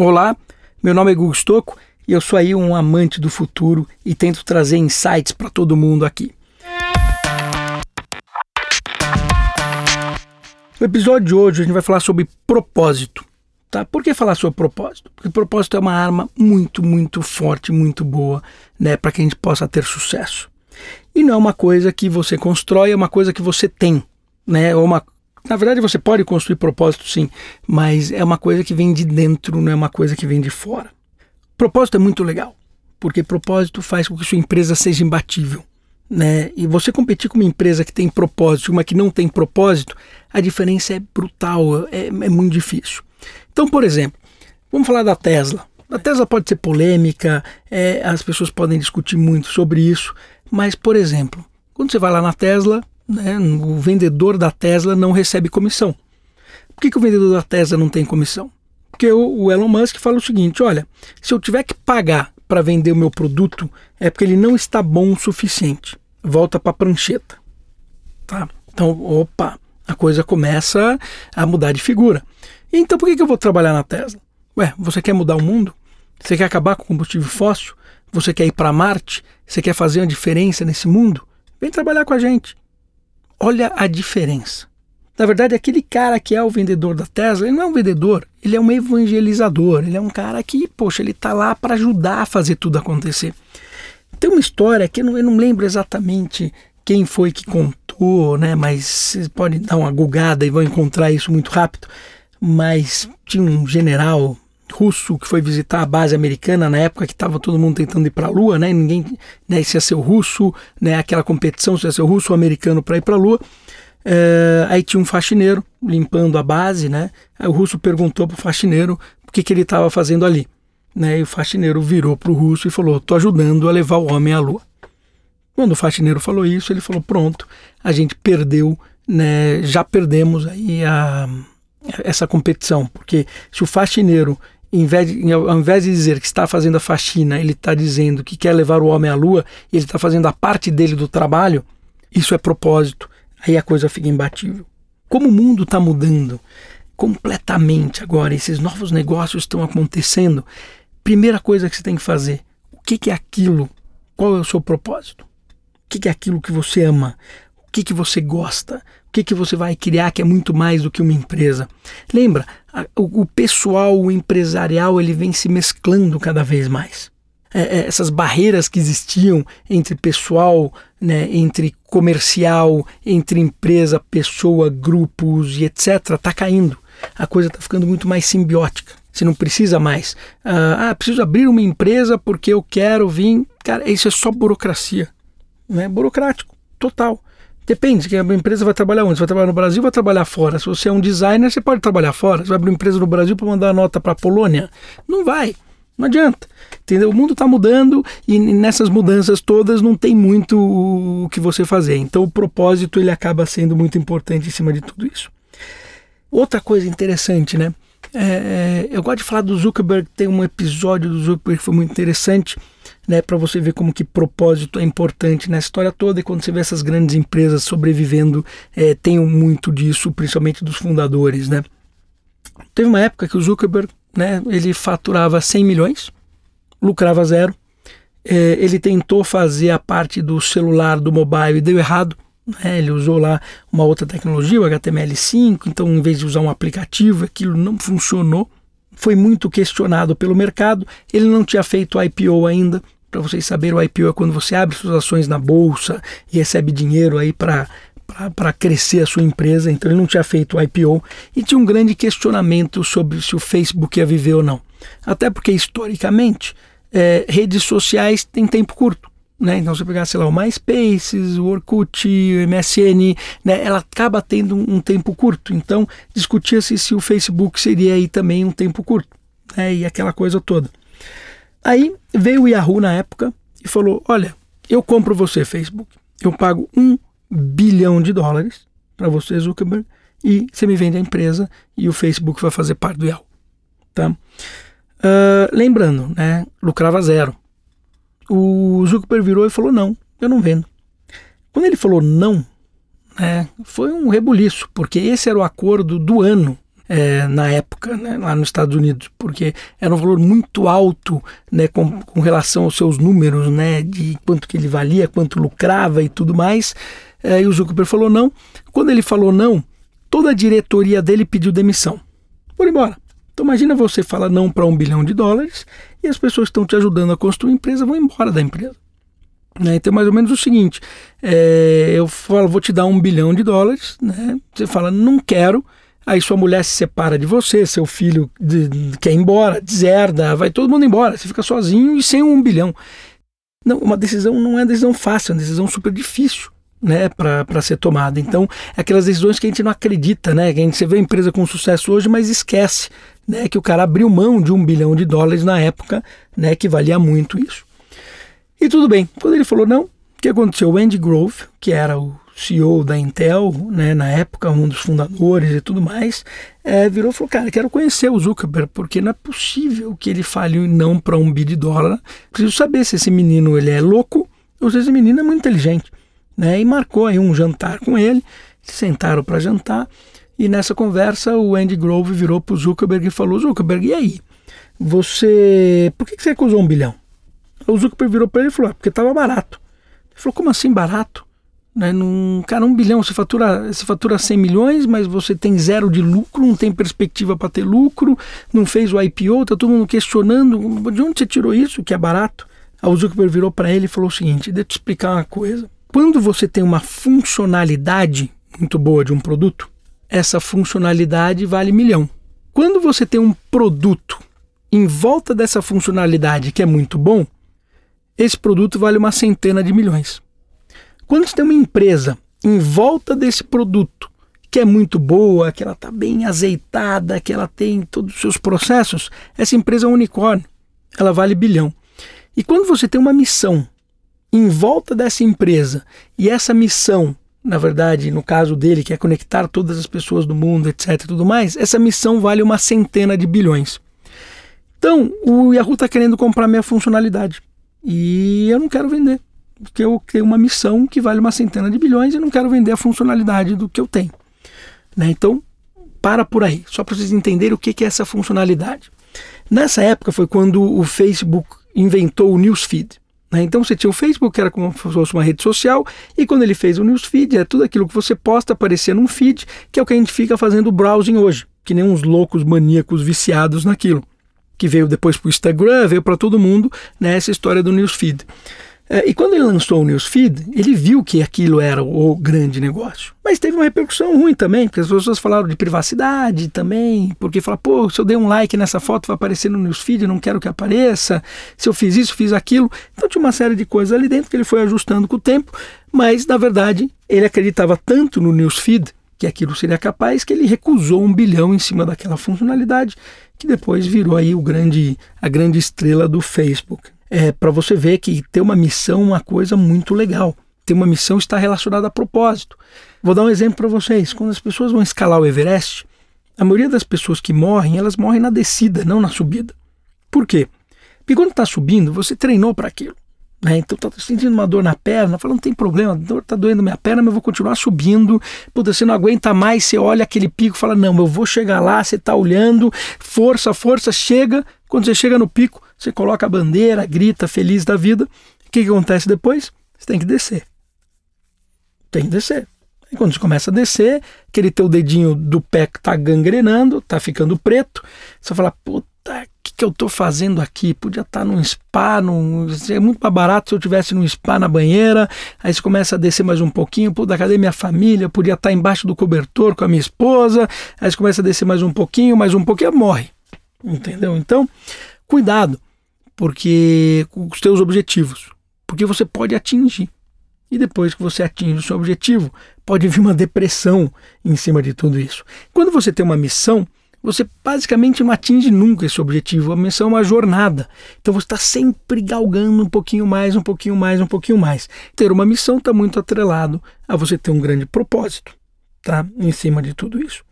Olá, meu nome é Gugu Stocco e eu sou aí um amante do futuro e tento trazer insights para todo mundo aqui. No episódio de hoje a gente vai falar sobre propósito. Tá? Por que falar sobre propósito? Porque propósito é uma arma muito, muito forte, muito boa, né, para que a gente possa ter sucesso. E não é uma coisa que você constrói, é uma coisa que você tem, né? Ou uma na verdade, você pode construir propósito sim, mas é uma coisa que vem de dentro, não é uma coisa que vem de fora. Propósito é muito legal, porque propósito faz com que sua empresa seja imbatível. Né? E você competir com uma empresa que tem propósito e uma que não tem propósito, a diferença é brutal, é, é muito difícil. Então, por exemplo, vamos falar da Tesla. A Tesla pode ser polêmica, é, as pessoas podem discutir muito sobre isso, mas, por exemplo, quando você vai lá na Tesla, né, o vendedor da Tesla não recebe comissão. Por que, que o vendedor da Tesla não tem comissão? Porque o, o Elon Musk fala o seguinte: olha, se eu tiver que pagar para vender o meu produto, é porque ele não está bom o suficiente. Volta para a prancheta. Tá? Então, opa, a coisa começa a mudar de figura. Então, por que, que eu vou trabalhar na Tesla? Ué, você quer mudar o mundo? Você quer acabar com o combustível fóssil? Você quer ir para Marte? Você quer fazer uma diferença nesse mundo? Vem trabalhar com a gente. Olha a diferença. Na verdade, aquele cara que é o vendedor da Tesla, ele não é um vendedor, ele é um evangelizador, ele é um cara que, poxa, ele está lá para ajudar a fazer tudo acontecer. Tem uma história que eu não, eu não lembro exatamente quem foi que contou, né? Mas vocês podem dar uma gugada e vão encontrar isso muito rápido. Mas tinha um general russo que foi visitar a base americana na época que estava todo mundo tentando ir para a Lua, né? Ninguém, né? Se ia ser o russo, né? Aquela competição se ia ser o russo ou americano para ir para a Lua. É, aí tinha um faxineiro limpando a base, né? Aí o russo perguntou para o faxineiro o que, que ele estava fazendo ali, né? E o faxineiro virou para o russo e falou: "Tô ajudando a levar o homem à Lua". Quando o faxineiro falou isso, ele falou: "Pronto, a gente perdeu, né? Já perdemos aí a essa competição, porque se o faxineiro em vez de, ao invés de dizer que está fazendo a faxina, ele está dizendo que quer levar o homem à lua, e ele está fazendo a parte dele do trabalho, isso é propósito. Aí a coisa fica imbatível. Como o mundo está mudando completamente agora, esses novos negócios estão acontecendo, primeira coisa que você tem que fazer, o que, que é aquilo? Qual é o seu propósito? O que, que é aquilo que você ama? O que, que você gosta? O que, que você vai criar que é muito mais do que uma empresa? Lembra, a, o, o, pessoal o empresarial ele vem se mesclando cada vez mais. É, é, essas barreiras que existiam entre pessoal, né, entre comercial, entre empresa, pessoa, grupos e etc., está caindo. A coisa está ficando muito mais simbiótica. Você não precisa mais. ah, preciso abrir uma empresa porque eu quero vir. Cara, isso é só burocracia. Não é burocrático, total. Depende, que a empresa vai trabalhar onde? Você vai trabalhar no Brasil ou vai trabalhar fora? Se você é um designer, você pode trabalhar fora. Você vai abrir uma empresa no Brasil para mandar nota para a Polônia? Não vai. Não adianta. Entendeu? O mundo está mudando e nessas mudanças todas não tem muito o que você fazer. Então o propósito ele acaba sendo muito importante em cima de tudo isso. Outra coisa interessante, né? É, é eu gosto de falar do Zuckerberg, tem um episódio do Zuckerberg que foi muito interessante né, para você ver como que propósito é importante na história toda e quando você vê essas grandes empresas sobrevivendo, é, tem muito disso, principalmente dos fundadores, né. Teve uma época que o Zuckerberg, né, ele faturava 100 milhões, lucrava zero, é, ele tentou fazer a parte do celular, do mobile e deu errado, né, ele usou lá uma outra tecnologia, o HTML5, então em vez de usar um aplicativo, aquilo não funcionou, foi muito questionado pelo mercado, ele não tinha feito IPO ainda, para vocês saberem, o IPO é quando você abre suas ações na bolsa e recebe dinheiro aí para para crescer a sua empresa, então ele não tinha feito o IPO e tinha um grande questionamento sobre se o Facebook ia viver ou não. Até porque, historicamente, é, redes sociais têm tempo curto. Né? Então, se você pegar, sei lá, o MySpace, o Orkut, o MSN, né? ela acaba tendo um, um tempo curto. Então, discutia-se se o Facebook seria aí também um tempo curto. Né? E aquela coisa toda. Aí veio o Yahoo na época e falou: Olha, eu compro você, Facebook. Eu pago um bilhão de dólares para você, Zuckerberg, e você me vende a empresa e o Facebook vai fazer parte do Yahoo. Tá? Uh, lembrando, né, lucrava zero. O Zuckerberg virou e falou: Não, eu não vendo. Quando ele falou não, né, foi um rebuliço, porque esse era o acordo do ano é, na época, né, lá nos Estados Unidos, porque era um valor muito alto né, com, com, relação aos seus números, né, de quanto que ele valia, quanto lucrava e tudo mais. É, e o Zuckerberg falou não. Quando ele falou não, toda a diretoria dele pediu demissão. Por embora. Então imagina você falar não para um bilhão de dólares e as pessoas que estão te ajudando a construir a empresa vão embora da empresa. Né? Então, mais ou menos o seguinte: é, eu falo, vou te dar um bilhão de dólares, né? você fala, não quero. Aí sua mulher se separa de você, seu filho de, de, quer ir embora, deserda, vai todo mundo embora, você fica sozinho e sem um bilhão. Não, uma decisão não é decisão fácil, é uma decisão super difícil né, para ser tomada. Então, é aquelas decisões que a gente não acredita, né? Que a gente você vê a empresa com sucesso hoje, mas esquece, né, que o cara abriu mão de um bilhão de dólares na época, né, que valia muito isso. E tudo bem. Quando ele falou não, o que aconteceu? O Andy Grove, que era o CEO da Intel, né, na época, um dos fundadores e tudo mais, é, virou e falou: Cara, quero conhecer o Zuckerberg, porque não é possível que ele fale não para um bi de dólar. Preciso saber se esse menino ele é louco ou se esse menino é muito inteligente. Né? E marcou aí um jantar com ele, sentaram para jantar. E nessa conversa, o Andy Grove virou para o Zuckerberg e falou: Zuckerberg, e aí? Você. Por que você recusou um bilhão? O Zuckerberg virou para ele e falou: ah, porque estava barato. Ele falou: como assim barato? Né, num, cara, um bilhão, você fatura, você fatura 100 milhões, mas você tem zero de lucro, não tem perspectiva para ter lucro, não fez o IPO, tá todo mundo questionando, de onde você tirou isso, que é barato? O Zuckerberg virou para ele e falou o seguinte, deixa eu te explicar uma coisa. Quando você tem uma funcionalidade muito boa de um produto, essa funcionalidade vale milhão. Quando você tem um produto em volta dessa funcionalidade que é muito bom, esse produto vale uma centena de milhões. Quando você tem uma empresa em volta desse produto que é muito boa, que ela está bem azeitada, que ela tem todos os seus processos, essa empresa é um unicórnio, ela vale bilhão. E quando você tem uma missão em volta dessa empresa e essa missão, na verdade, no caso dele, que é conectar todas as pessoas do mundo, etc, tudo mais, essa missão vale uma centena de bilhões. Então, o Yahoo está querendo comprar minha funcionalidade. E eu não quero vender, porque eu tenho uma missão que vale uma centena de bilhões e não quero vender a funcionalidade do que eu tenho. Né? Então, para por aí, só para vocês entenderem o que é essa funcionalidade. Nessa época foi quando o Facebook inventou o Newsfeed. Né? Então você tinha o Facebook, que era como se fosse uma rede social, e quando ele fez o Newsfeed, é tudo aquilo que você posta aparecer num feed, que é o que a gente fica fazendo browsing hoje, que nem uns loucos maníacos viciados naquilo que veio depois para o Instagram, veio para todo mundo, né, essa história do Newsfeed. É, e quando ele lançou o Newsfeed, ele viu que aquilo era o grande negócio. Mas teve uma repercussão ruim também, porque as pessoas falaram de privacidade também, porque falaram, pô, se eu der um like nessa foto vai aparecer no Newsfeed, eu não quero que apareça, se eu fiz isso, fiz aquilo. Então tinha uma série de coisas ali dentro que ele foi ajustando com o tempo, mas na verdade ele acreditava tanto no Newsfeed que aquilo seria capaz que ele recusou um bilhão em cima daquela funcionalidade que depois virou aí o grande, a grande estrela do Facebook. É para você ver que ter uma missão é uma coisa muito legal. Ter uma missão está relacionada a propósito. Vou dar um exemplo para vocês. Quando as pessoas vão escalar o Everest, a maioria das pessoas que morrem, elas morrem na descida, não na subida. Por quê? Porque quando está subindo, você treinou para aquilo. Né? Então tá sentindo uma dor na perna, falando, não tem problema, dor tá doendo minha perna, mas eu vou continuar subindo. Puta, você não aguenta mais, você olha aquele pico fala, não, eu vou chegar lá, você tá olhando, força, força, chega. Quando você chega no pico, você coloca a bandeira, grita, feliz da vida. O que, que acontece depois? Você tem que descer. Tem que descer. E quando você começa a descer, aquele teu dedinho do pé que tá gangrenando, tá ficando preto, você fala, puta que eu estou fazendo aqui? Podia estar tá num spa, num, é muito mais barato se eu tivesse num spa na banheira. Aí você começa a descer mais um pouquinho, pô, cadê minha família? Podia estar tá embaixo do cobertor com a minha esposa. Aí você começa a descer mais um pouquinho, mais um pouquinho, morre. Entendeu? Então, cuidado, porque com os teus objetivos, porque você pode atingir. E depois que você atinge o seu objetivo, pode vir uma depressão em cima de tudo isso. Quando você tem uma missão, você basicamente não atinge nunca esse objetivo. A missão é uma jornada. Então você está sempre galgando um pouquinho mais, um pouquinho mais, um pouquinho mais. Ter uma missão está muito atrelado a você ter um grande propósito, tá? Em cima de tudo isso.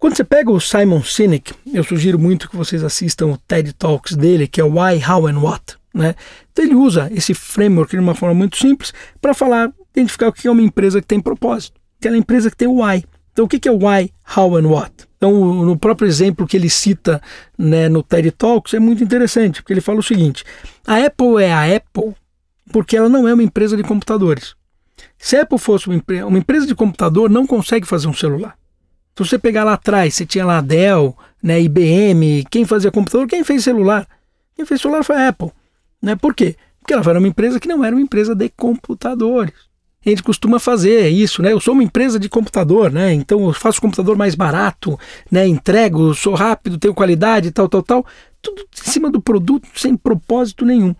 Quando você pega o Simon Sinek, eu sugiro muito que vocês assistam o TED Talks dele, que é o Why, How and What. Né? Então ele usa esse framework de uma forma muito simples para falar, identificar o que é uma empresa que tem propósito. Aquela empresa que tem o why, Então, o que é why, how and what? Então, no próprio exemplo que ele cita né, no TED Talks, é muito interessante, porque ele fala o seguinte: a Apple é a Apple porque ela não é uma empresa de computadores. Se a Apple fosse uma, uma empresa de computador, não consegue fazer um celular. Se você pegar lá atrás, você tinha lá Dell, né, IBM, quem fazia computador, quem fez celular? Quem fez celular foi a Apple. Né? Por quê? Porque ela era uma empresa que não era uma empresa de computadores. A gente costuma fazer isso, né? Eu sou uma empresa de computador, né? Então eu faço computador mais barato, né? Entrego, sou rápido, tenho qualidade, tal, tal, tal. Tudo em cima do produto, sem propósito nenhum.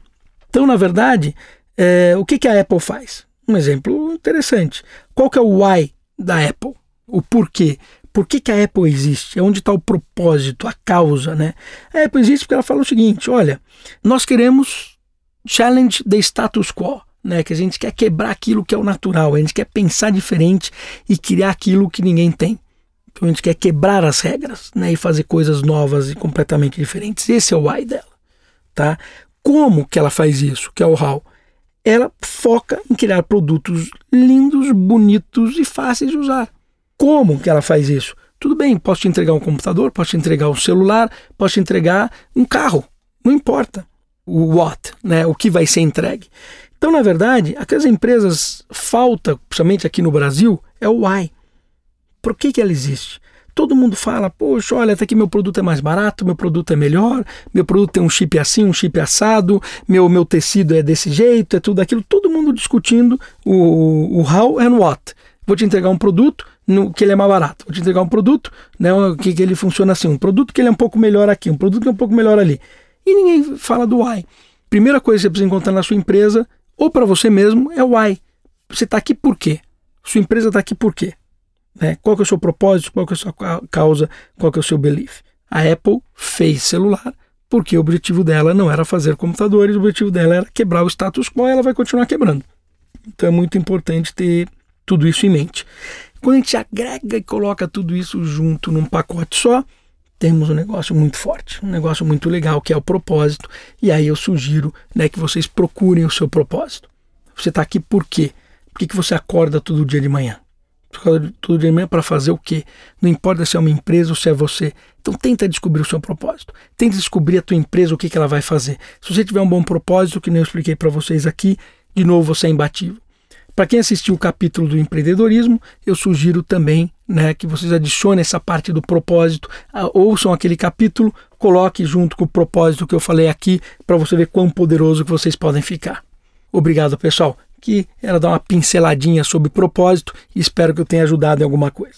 Então, na verdade, é, o que, que a Apple faz? Um exemplo interessante. Qual que é o why da Apple? O porquê? Por que, que a Apple existe? É onde está o propósito, a causa, né? A Apple existe porque ela fala o seguinte: olha, nós queremos challenge the status quo, né? Que a gente quer quebrar aquilo que é o natural, a gente quer pensar diferente e criar aquilo que ninguém tem. Então a gente quer quebrar as regras, né? E fazer coisas novas e completamente diferentes. Esse é o why dela, tá? Como que ela faz isso? Que é o how? Ela foca em criar produtos lindos, bonitos e fáceis de usar. Como que ela faz isso? Tudo bem, posso te entregar um computador, posso te entregar um celular, posso te entregar um carro, não importa o what, né, o que vai ser entregue. Então, na verdade, aquelas empresas falta, principalmente aqui no Brasil, é o why. Por que, que ela existe? Todo mundo fala, poxa, olha, até aqui meu produto é mais barato, meu produto é melhor, meu produto tem um chip assim, um chip assado, meu, meu tecido é desse jeito, é tudo aquilo. Todo mundo discutindo o, o how and what. Vou te entregar um produto, no, que ele é mais barato. Vou te entregar um produto né, que, que ele funciona assim, um produto que ele é um pouco melhor aqui, um produto que é um pouco melhor ali. E ninguém fala do why. Primeira coisa que você precisa encontrar na sua empresa, ou para você mesmo, é o why. Você está aqui por quê? Sua empresa está aqui por quê? Né? Qual que é o seu propósito? Qual que é a sua causa? Qual que é o seu belief? A Apple fez celular porque o objetivo dela não era fazer computadores, o objetivo dela era quebrar o status quo e ela vai continuar quebrando. Então é muito importante ter tudo isso em mente. Quando a gente agrega e coloca tudo isso junto num pacote só, temos um negócio muito forte, um negócio muito legal que é o propósito. E aí eu sugiro né, que vocês procurem o seu propósito. Você está aqui por quê? Por que, que você acorda todo dia de manhã? Todo dia de manhã para fazer o quê? Não importa se é uma empresa ou se é você. Então tenta descobrir o seu propósito. Tenta descobrir a tua empresa, o que, que ela vai fazer. Se você tiver um bom propósito, que nem eu expliquei para vocês aqui, de novo você é imbatível. Para quem assistiu o capítulo do empreendedorismo, eu sugiro também né, que vocês adicionem essa parte do propósito, ouçam aquele capítulo, coloque junto com o propósito que eu falei aqui, para você ver quão poderoso que vocês podem ficar. Obrigado, pessoal. Que era dar uma pinceladinha sobre propósito e espero que eu tenha ajudado em alguma coisa.